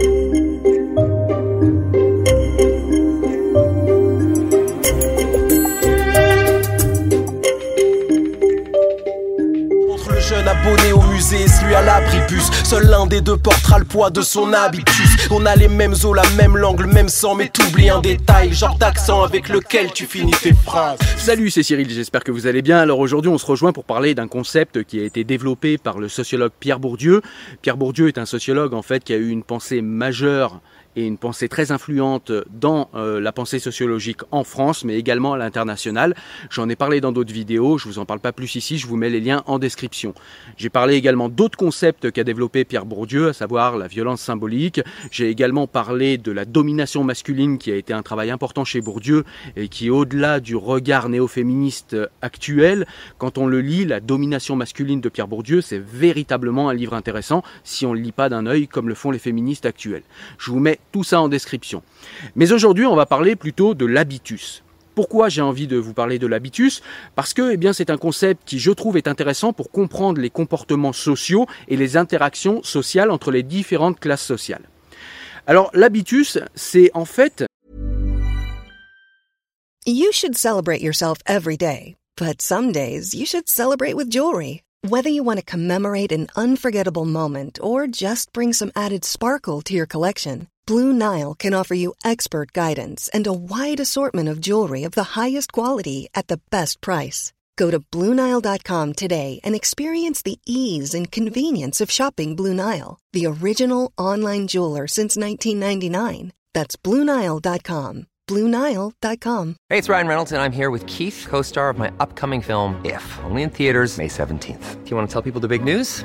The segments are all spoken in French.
Thank you. Et celui à l'abribus Seul l'un des deux portera le poids de son habitus On a les mêmes os, la même langue, le même sang Mais t'oublies un détail, genre d'accent avec lequel tu finis tes phrases Salut, c'est Cyril, j'espère que vous allez bien. Alors aujourd'hui, on se rejoint pour parler d'un concept qui a été développé par le sociologue Pierre Bourdieu. Pierre Bourdieu est un sociologue en fait qui a eu une pensée majeure et une pensée très influente dans euh, la pensée sociologique en France, mais également à l'international. J'en ai parlé dans d'autres vidéos, je vous en parle pas plus ici, je vous mets les liens en description. J'ai parlé également d'autres concepts qu'a développé Pierre Bourdieu, à savoir la violence symbolique. J'ai également parlé de la domination masculine qui a été un travail important chez Bourdieu et qui, au-delà du regard néo-féministe actuel, quand on le lit, la domination masculine de Pierre Bourdieu, c'est véritablement un livre intéressant si on ne le lit pas d'un œil comme le font les féministes actuels. Je vous mets ça en description. Mais aujourd'hui, on va parler plutôt de l'habitus. Pourquoi j'ai envie de vous parler de l'habitus? Parce que eh c'est un concept qui, je trouve, est intéressant pour comprendre les comportements sociaux et les interactions sociales entre les différentes classes sociales. Alors, l'habitus, c'est en fait You should celebrate yourself every day, but some days you should celebrate with jewelry. Whether you want to commemorate an unforgettable moment or just bring some added sparkle to your collection, Blue Nile can offer you expert guidance and a wide assortment of jewelry of the highest quality at the best price. Go to BlueNile.com today and experience the ease and convenience of shopping Blue Nile, the original online jeweler since 1999. That's BlueNile.com. BlueNile.com. Hey, it's Ryan Reynolds, and I'm here with Keith, co star of my upcoming film, If, only in theaters, May 17th. Do you want to tell people the big news?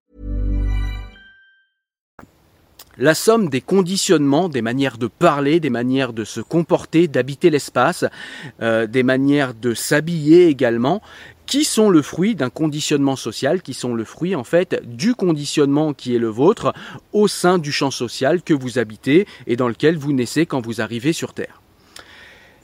La somme des conditionnements, des manières de parler, des manières de se comporter, d'habiter l'espace, euh, des manières de s'habiller également, qui sont le fruit d'un conditionnement social, qui sont le fruit en fait du conditionnement qui est le vôtre au sein du champ social que vous habitez et dans lequel vous naissez quand vous arrivez sur Terre.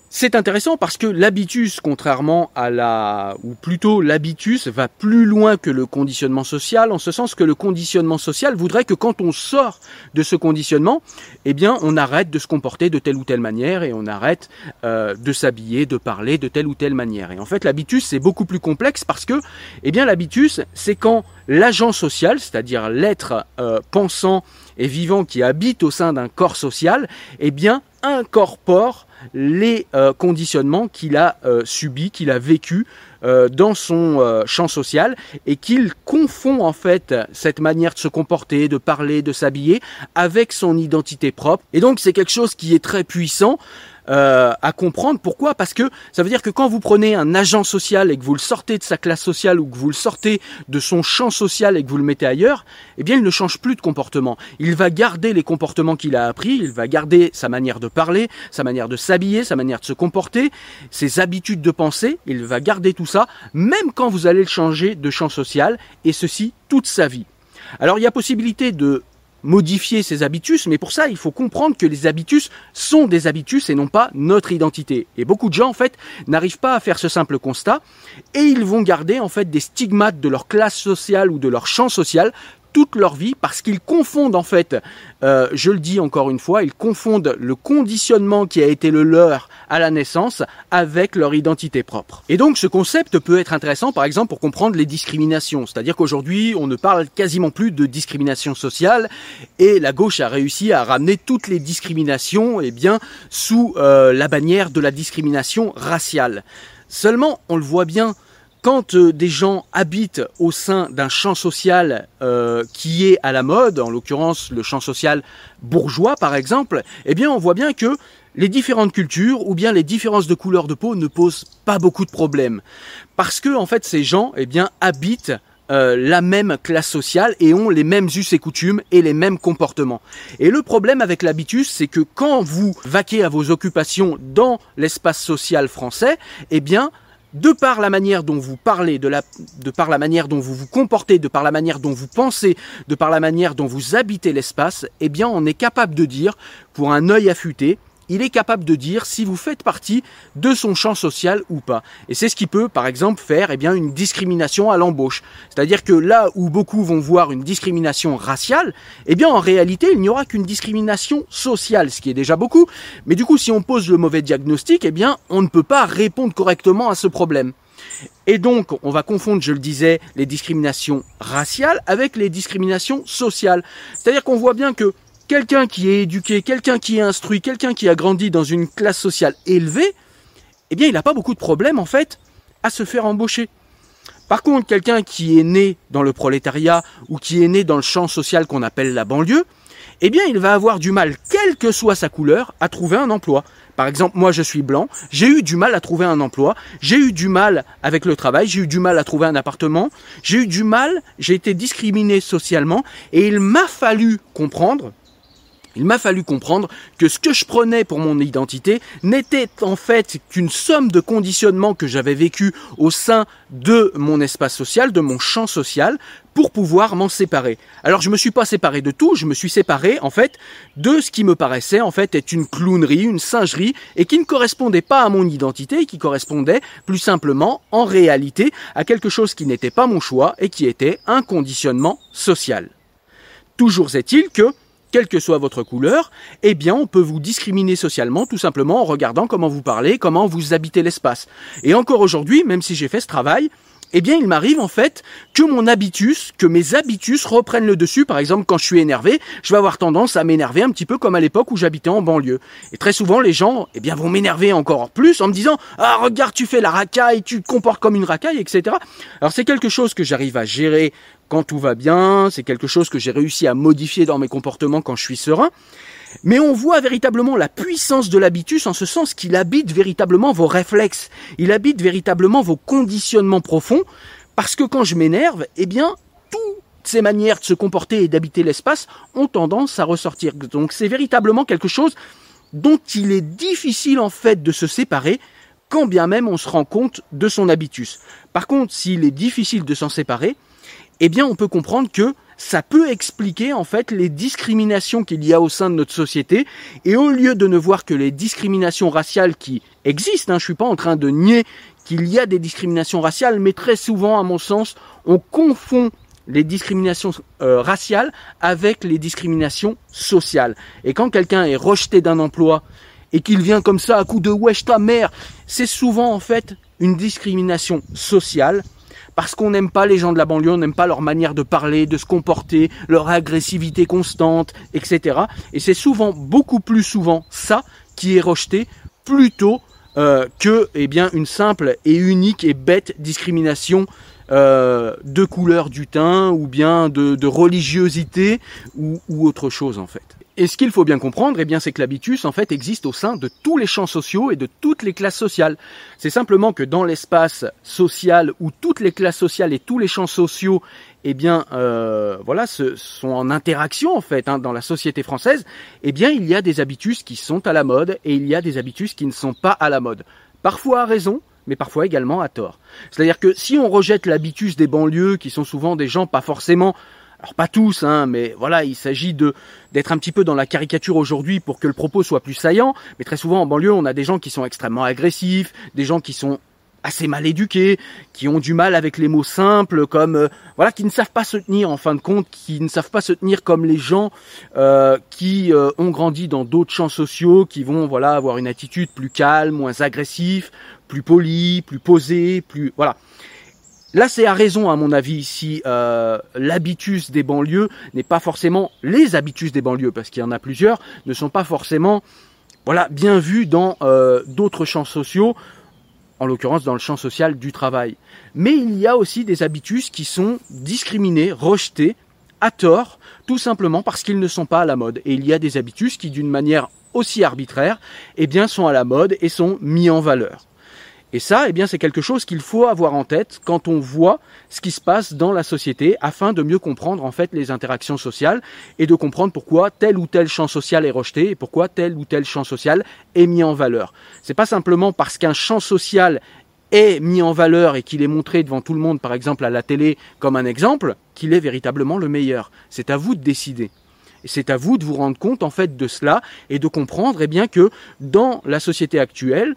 C'est intéressant parce que l'habitus, contrairement à la, ou plutôt l'habitus, va plus loin que le conditionnement social, en ce sens que le conditionnement social voudrait que quand on sort de ce conditionnement, eh bien, on arrête de se comporter de telle ou telle manière et on arrête euh, de s'habiller, de parler de telle ou telle manière. Et en fait, l'habitus c'est beaucoup plus complexe parce que, eh bien, l'habitus c'est quand l'agent social, c'est-à-dire l'être euh, pensant et vivant qui habite au sein d'un corps social, eh bien, incorpore les euh, conditionnements qu'il a euh, subis, qu'il a vécu euh, dans son champ social et qu'il confond en fait cette manière de se comporter, de parler, de s'habiller avec son identité propre. Et donc c'est quelque chose qui est très puissant. Euh, à comprendre. Pourquoi? Parce que ça veut dire que quand vous prenez un agent social et que vous le sortez de sa classe sociale ou que vous le sortez de son champ social et que vous le mettez ailleurs, eh bien il ne change plus de comportement. Il va garder les comportements qu'il a appris, il va garder sa manière de parler, sa manière de s'habiller, sa manière de se comporter, ses habitudes de penser, il va garder tout ça, même quand vous allez le changer de champ social, et ceci toute sa vie. Alors il y a possibilité de modifier ses habitus, mais pour ça, il faut comprendre que les habitus sont des habitus et non pas notre identité. Et beaucoup de gens, en fait, n'arrivent pas à faire ce simple constat et ils vont garder, en fait, des stigmates de leur classe sociale ou de leur champ social toute leur vie parce qu'ils confondent en fait, euh, je le dis encore une fois, ils confondent le conditionnement qui a été le leur à la naissance avec leur identité propre. Et donc ce concept peut être intéressant par exemple pour comprendre les discriminations. C'est-à-dire qu'aujourd'hui on ne parle quasiment plus de discrimination sociale et la gauche a réussi à ramener toutes les discriminations eh sous euh, la bannière de la discrimination raciale. Seulement on le voit bien quand euh, des gens habitent au sein d'un champ social euh, qui est à la mode, en l'occurrence le champ social bourgeois par exemple, eh bien on voit bien que les différentes cultures ou bien les différences de couleur de peau ne posent pas beaucoup de problèmes. Parce que en fait ces gens eh habitent euh, la même classe sociale et ont les mêmes us et coutumes et les mêmes comportements. Et le problème avec l'habitus, c'est que quand vous vaquez à vos occupations dans l'espace social français, eh bien, de par la manière dont vous parlez, de, par la manière dont vous vous comportez, de par la manière dont vous pensez, de par la manière dont vous habitez l'espace, eh bien on est capable de dire, pour un œil affûté, il est capable de dire si vous faites partie de son champ social ou pas. Et c'est ce qui peut, par exemple, faire eh bien, une discrimination à l'embauche. C'est-à-dire que là où beaucoup vont voir une discrimination raciale, eh bien, en réalité, il n'y aura qu'une discrimination sociale, ce qui est déjà beaucoup. Mais du coup, si on pose le mauvais diagnostic, eh bien, on ne peut pas répondre correctement à ce problème. Et donc, on va confondre, je le disais, les discriminations raciales avec les discriminations sociales. C'est-à-dire qu'on voit bien que quelqu'un qui est éduqué, quelqu'un qui est instruit, quelqu'un qui a grandi dans une classe sociale élevée, eh bien, il n'a pas beaucoup de problèmes, en fait, à se faire embaucher. Par contre, quelqu'un qui est né dans le prolétariat ou qui est né dans le champ social qu'on appelle la banlieue, eh bien, il va avoir du mal, quelle que soit sa couleur, à trouver un emploi. Par exemple, moi je suis blanc, j'ai eu du mal à trouver un emploi, j'ai eu du mal avec le travail, j'ai eu du mal à trouver un appartement, j'ai eu du mal, j'ai été discriminé socialement, et il m'a fallu comprendre il m'a fallu comprendre que ce que je prenais pour mon identité n'était en fait qu'une somme de conditionnements que j'avais vécu au sein de mon espace social, de mon champ social, pour pouvoir m'en séparer. Alors je me suis pas séparé de tout, je me suis séparé en fait de ce qui me paraissait en fait être une clownerie, une singerie et qui ne correspondait pas à mon identité, qui correspondait plus simplement en réalité à quelque chose qui n'était pas mon choix et qui était un conditionnement social. Toujours est-il que quelle que soit votre couleur, eh bien on peut vous discriminer socialement tout simplement en regardant comment vous parlez, comment vous habitez l'espace. Et encore aujourd'hui, même si j'ai fait ce travail, eh bien, il m'arrive en fait que mon habitus, que mes habitus reprennent le dessus. Par exemple, quand je suis énervé, je vais avoir tendance à m'énerver un petit peu comme à l'époque où j'habitais en banlieue. Et très souvent, les gens, eh bien, vont m'énerver encore plus en me disant Ah, regarde, tu fais la racaille, tu te comportes comme une racaille, etc. Alors, c'est quelque chose que j'arrive à gérer quand tout va bien. C'est quelque chose que j'ai réussi à modifier dans mes comportements quand je suis serein. Mais on voit véritablement la puissance de l'habitus en ce sens qu'il habite véritablement vos réflexes, il habite véritablement vos conditionnements profonds, parce que quand je m'énerve, eh bien, toutes ces manières de se comporter et d'habiter l'espace ont tendance à ressortir. Donc c'est véritablement quelque chose dont il est difficile en fait de se séparer, quand bien même on se rend compte de son habitus. Par contre, s'il est difficile de s'en séparer, eh bien on peut comprendre que ça peut expliquer en fait les discriminations qu'il y a au sein de notre société. Et au lieu de ne voir que les discriminations raciales qui existent, hein, je suis pas en train de nier qu'il y a des discriminations raciales, mais très souvent, à mon sens, on confond les discriminations euh, raciales avec les discriminations sociales. Et quand quelqu'un est rejeté d'un emploi et qu'il vient comme ça à coup de wesh ta mère, c'est souvent en fait une discrimination sociale parce qu'on n'aime pas les gens de la banlieue, on n'aime pas leur manière de parler, de se comporter, leur agressivité constante, etc. Et c'est souvent, beaucoup plus souvent, ça qui est rejeté plutôt euh, que eh bien, une simple et unique et bête discrimination euh, de couleur du teint ou bien de, religiosité ou, ou, autre chose en fait. Et ce qu'il faut bien comprendre, eh bien, c'est que l'habitus, en fait, existe au sein de tous les champs sociaux et de toutes les classes sociales. C'est simplement que dans l'espace social où toutes les classes sociales et tous les champs sociaux, eh bien, euh, voilà, sont en interaction en fait hein, dans la société française. Eh bien, il y a des habitus qui sont à la mode et il y a des habitus qui ne sont pas à la mode. Parfois à raison, mais parfois également à tort. C'est-à-dire que si on rejette l'habitus des banlieues, qui sont souvent des gens pas forcément alors pas tous, hein, mais voilà, il s'agit de d'être un petit peu dans la caricature aujourd'hui pour que le propos soit plus saillant. Mais très souvent en banlieue, on a des gens qui sont extrêmement agressifs, des gens qui sont assez mal éduqués, qui ont du mal avec les mots simples, comme euh, voilà, qui ne savent pas se tenir en fin de compte, qui ne savent pas se tenir comme les gens euh, qui euh, ont grandi dans d'autres champs sociaux, qui vont voilà avoir une attitude plus calme, moins agressif, plus poli, plus posé, plus voilà. Là, c'est à raison, à mon avis, ici, euh, l'habitus des banlieues n'est pas forcément les habitus des banlieues, parce qu'il y en a plusieurs, ne sont pas forcément, voilà, bien vus dans euh, d'autres champs sociaux, en l'occurrence dans le champ social du travail. Mais il y a aussi des habitus qui sont discriminés, rejetés, à tort, tout simplement parce qu'ils ne sont pas à la mode. Et il y a des habitus qui, d'une manière aussi arbitraire, eh bien, sont à la mode et sont mis en valeur. Et ça, eh bien, c'est quelque chose qu'il faut avoir en tête quand on voit ce qui se passe dans la société afin de mieux comprendre, en fait, les interactions sociales et de comprendre pourquoi tel ou tel champ social est rejeté et pourquoi tel ou tel champ social est mis en valeur. C'est pas simplement parce qu'un champ social est mis en valeur et qu'il est montré devant tout le monde, par exemple à la télé, comme un exemple, qu'il est véritablement le meilleur. C'est à vous de décider. C'est à vous de vous rendre compte en fait de cela et de comprendre eh bien que dans la société actuelle,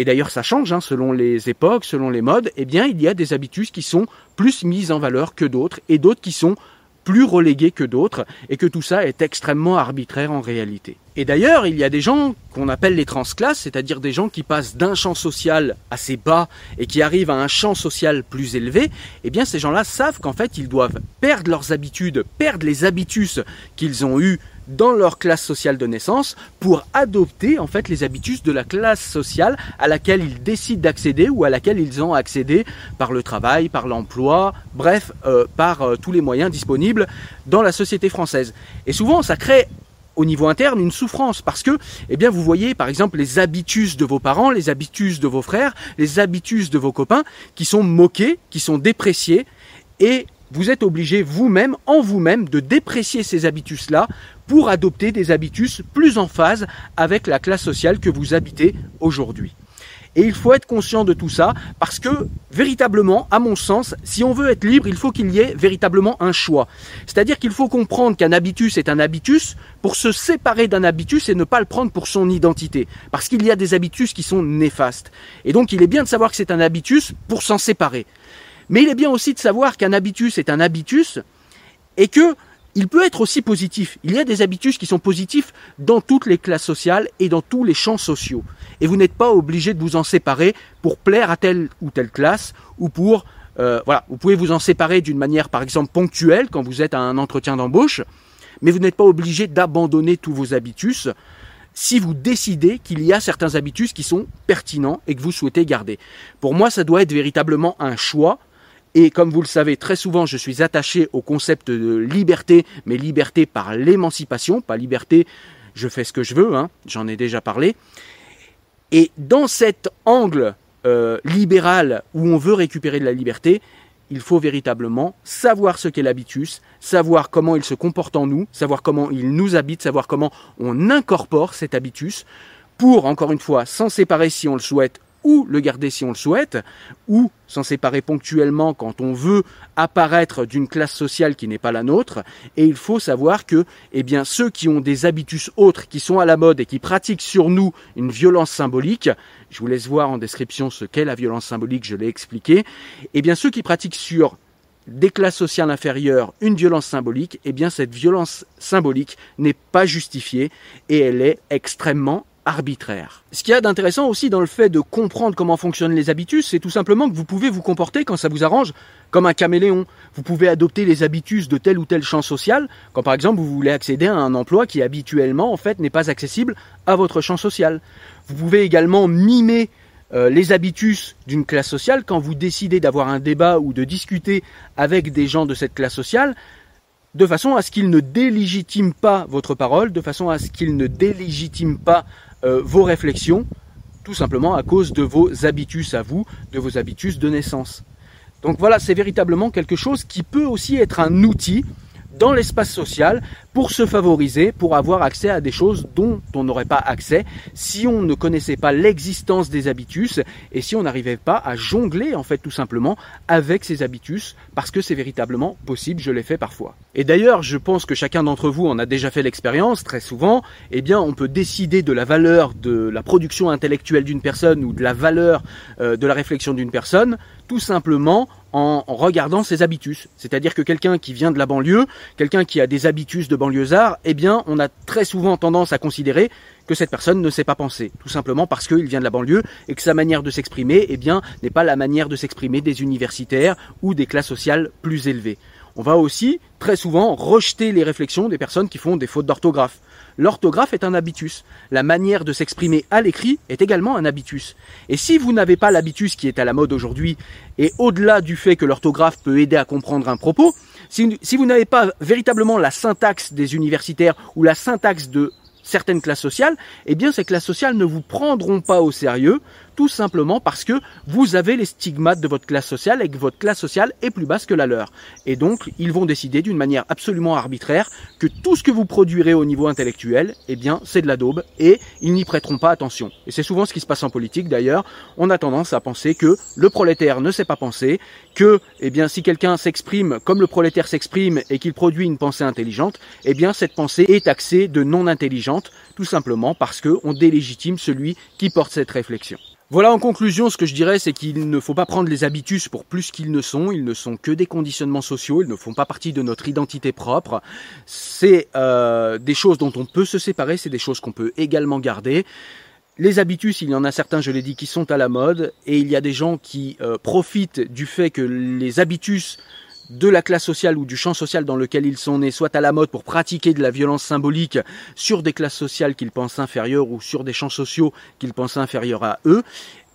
et d'ailleurs ça change hein, selon les époques, selon les modes, eh bien il y a des habitus qui sont plus mises en valeur que d'autres et d'autres qui sont plus relégués que d'autres et que tout ça est extrêmement arbitraire en réalité. Et d'ailleurs, il y a des gens qu'on appelle les transclasses, c'est-à-dire des gens qui passent d'un champ social assez bas et qui arrivent à un champ social plus élevé, eh bien ces gens-là savent qu'en fait ils doivent perdre leurs habitudes, perdre les habitus qu'ils ont eus dans leur classe sociale de naissance pour adopter en fait les habitus de la classe sociale à laquelle ils décident d'accéder ou à laquelle ils ont accédé par le travail, par l'emploi, bref, euh, par euh, tous les moyens disponibles dans la société française. Et souvent, ça crée au niveau interne une souffrance parce que, eh bien, vous voyez par exemple les habitus de vos parents, les habitus de vos frères, les habitus de vos copains qui sont moqués, qui sont dépréciés et vous êtes obligé vous-même, en vous-même, de déprécier ces habitus-là pour adopter des habitus plus en phase avec la classe sociale que vous habitez aujourd'hui. Et il faut être conscient de tout ça parce que véritablement, à mon sens, si on veut être libre, il faut qu'il y ait véritablement un choix. C'est-à-dire qu'il faut comprendre qu'un habitus est un habitus pour se séparer d'un habitus et ne pas le prendre pour son identité. Parce qu'il y a des habitus qui sont néfastes. Et donc il est bien de savoir que c'est un habitus pour s'en séparer. Mais il est bien aussi de savoir qu'un habitus est un habitus et que il peut être aussi positif. Il y a des habitus qui sont positifs dans toutes les classes sociales et dans tous les champs sociaux. Et vous n'êtes pas obligé de vous en séparer pour plaire à telle ou telle classe ou pour... Euh, voilà, vous pouvez vous en séparer d'une manière par exemple ponctuelle quand vous êtes à un entretien d'embauche, mais vous n'êtes pas obligé d'abandonner tous vos habitus si vous décidez qu'il y a certains habitus qui sont pertinents et que vous souhaitez garder. Pour moi, ça doit être véritablement un choix et comme vous le savez, très souvent, je suis attaché au concept de liberté, mais liberté par l'émancipation, pas liberté, je fais ce que je veux, hein, j'en ai déjà parlé. Et dans cet angle euh, libéral où on veut récupérer de la liberté, il faut véritablement savoir ce qu'est l'habitus, savoir comment il se comporte en nous, savoir comment il nous habite, savoir comment on incorpore cet habitus pour, encore une fois, s'en séparer si on le souhaite ou le garder si on le souhaite, ou s'en séparer ponctuellement quand on veut apparaître d'une classe sociale qui n'est pas la nôtre. Et il faut savoir que, eh bien, ceux qui ont des habitus autres, qui sont à la mode et qui pratiquent sur nous une violence symbolique, je vous laisse voir en description ce qu'est la violence symbolique, je l'ai expliqué, eh bien, ceux qui pratiquent sur des classes sociales inférieures une violence symbolique, eh bien cette violence symbolique n'est pas justifiée et elle est extrêmement arbitraire. Ce qu'il y a d'intéressant aussi dans le fait de comprendre comment fonctionnent les habitus, c'est tout simplement que vous pouvez vous comporter quand ça vous arrange comme un caméléon. Vous pouvez adopter les habitus de tel ou tel champ social quand par exemple vous voulez accéder à un emploi qui habituellement en fait n'est pas accessible à votre champ social. Vous pouvez également mimer euh, les habitus d'une classe sociale quand vous décidez d'avoir un débat ou de discuter avec des gens de cette classe sociale de façon à ce qu'il ne délégitime pas votre parole, de façon à ce qu'il ne délégitime pas euh, vos réflexions, tout simplement à cause de vos habitus à vous, de vos habitus de naissance. Donc voilà, c'est véritablement quelque chose qui peut aussi être un outil dans l'espace social pour se favoriser, pour avoir accès à des choses dont on n'aurait pas accès si on ne connaissait pas l'existence des habitus et si on n'arrivait pas à jongler en fait tout simplement avec ces habitus parce que c'est véritablement possible, je l'ai fait parfois. Et d'ailleurs, je pense que chacun d'entre vous en a déjà fait l'expérience très souvent, eh bien on peut décider de la valeur de la production intellectuelle d'une personne ou de la valeur euh, de la réflexion d'une personne tout simplement en regardant ses habitus. C'est-à-dire que quelqu'un qui vient de la banlieue, quelqu'un qui a des habitus de banlieusard, eh bien, on a très souvent tendance à considérer que cette personne ne sait pas penser, tout simplement parce qu'il vient de la banlieue et que sa manière de s'exprimer, eh bien, n'est pas la manière de s'exprimer des universitaires ou des classes sociales plus élevées. On va aussi très souvent rejeter les réflexions des personnes qui font des fautes d'orthographe. L'orthographe est un habitus. La manière de s'exprimer à l'écrit est également un habitus. Et si vous n'avez pas l'habitus qui est à la mode aujourd'hui, et au-delà du fait que l'orthographe peut aider à comprendre un propos, si, vous n'avez pas véritablement la syntaxe des universitaires ou la syntaxe de certaines classes sociales, eh bien ces classes sociales ne vous prendront pas au sérieux, tout simplement parce que vous avez les stigmates de votre classe sociale et que votre classe sociale est plus basse que la leur. Et donc, ils vont décider d'une manière absolument arbitraire que tout ce que vous produirez au niveau intellectuel, eh bien, c'est de la daube et ils n'y prêteront pas attention. Et c'est souvent ce qui se passe en politique d'ailleurs. On a tendance à penser que le prolétaire ne sait pas penser, que, eh bien, si quelqu'un s'exprime comme le prolétaire s'exprime et qu'il produit une pensée intelligente, eh bien, cette pensée est taxée de non intelligente, tout simplement parce qu'on délégitime celui qui porte cette réflexion. Voilà en conclusion ce que je dirais c'est qu'il ne faut pas prendre les habitus pour plus qu'ils ne sont, ils ne sont que des conditionnements sociaux, ils ne font pas partie de notre identité propre. C'est euh, des choses dont on peut se séparer, c'est des choses qu'on peut également garder. Les habitus, il y en a certains, je l'ai dit, qui sont à la mode, et il y a des gens qui euh, profitent du fait que les habitus de la classe sociale ou du champ social dans lequel ils sont nés, soit à la mode pour pratiquer de la violence symbolique sur des classes sociales qu'ils pensent inférieures ou sur des champs sociaux qu'ils pensent inférieurs à eux,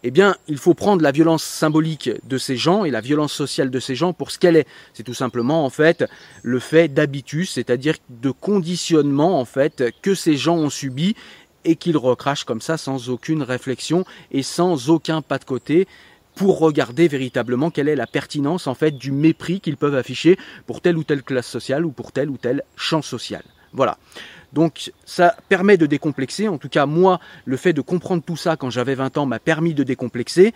eh bien, il faut prendre la violence symbolique de ces gens et la violence sociale de ces gens pour ce qu'elle est. C'est tout simplement, en fait, le fait d'habitus, c'est-à-dire de conditionnement, en fait, que ces gens ont subi et qu'ils recrachent comme ça sans aucune réflexion et sans aucun pas de côté pour regarder véritablement quelle est la pertinence en fait du mépris qu'ils peuvent afficher pour telle ou telle classe sociale ou pour tel ou tel champ social. Voilà. Donc ça permet de décomplexer, en tout cas moi, le fait de comprendre tout ça quand j'avais 20 ans m'a permis de décomplexer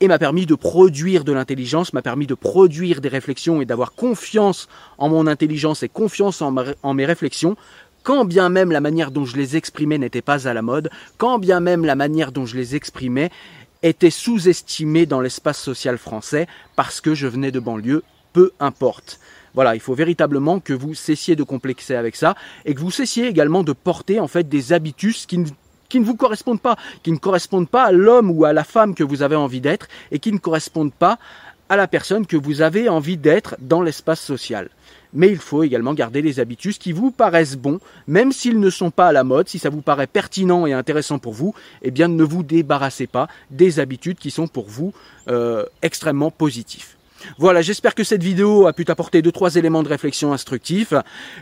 et m'a permis de produire de l'intelligence, m'a permis de produire des réflexions et d'avoir confiance en mon intelligence et confiance en, en mes réflexions quand bien même la manière dont je les exprimais n'était pas à la mode, quand bien même la manière dont je les exprimais était sous-estimé dans l'espace social français parce que je venais de banlieue, peu importe. Voilà, il faut véritablement que vous cessiez de complexer avec ça et que vous cessiez également de porter en fait des habitus qui ne, qui ne vous correspondent pas, qui ne correspondent pas à l'homme ou à la femme que vous avez envie d'être et qui ne correspondent pas à la personne que vous avez envie d'être dans l'espace social mais il faut également garder les habitus qui vous paraissent bons, même s'ils ne sont pas à la mode, si ça vous paraît pertinent et intéressant pour vous, eh bien ne vous débarrassez pas des habitudes qui sont pour vous euh, extrêmement positifs. Voilà, j'espère que cette vidéo a pu t'apporter deux trois éléments de réflexion instructifs.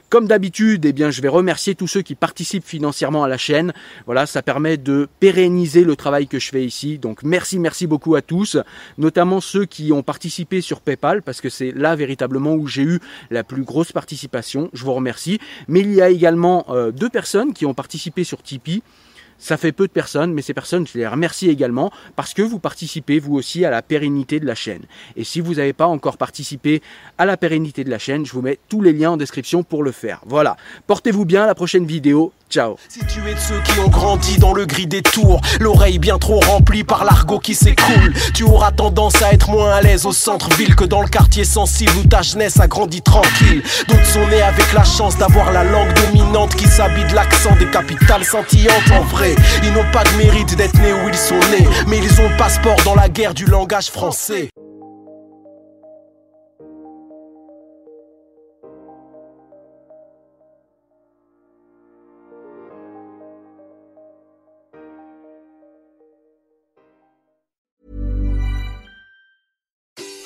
Comme d'habitude, eh bien je vais remercier tous ceux qui participent financièrement à la chaîne. Voilà, ça permet de pérenniser le travail que je fais ici. Donc merci, merci beaucoup à tous, notamment ceux qui ont participé sur PayPal parce que c'est là véritablement où j'ai eu la plus grosse participation. Je vous remercie. Mais il y a également euh, deux personnes qui ont participé sur Tipeee. Ça fait peu de personnes, mais ces personnes, je les remercie également parce que vous participez vous aussi à la pérennité de la chaîne. Et si vous n'avez pas encore participé à la pérennité de la chaîne, je vous mets tous les liens en description pour le faire. Voilà, portez-vous bien, la prochaine vidéo, Ciao. Si tu es de ceux qui ont grandi dans le gris des tours, l'oreille bien trop remplie par l'argot qui s'écoule, tu auras tendance à être moins à l'aise au centre-ville que dans le quartier sensible où ta jeunesse a grandi tranquille. D'autres sont nés avec la chance d'avoir la langue dominante qui s'habille de l'accent des capitales scintillantes. En vrai, ils n'ont pas de mérite d'être nés où ils sont nés, mais ils ont passeport dans la guerre du langage français.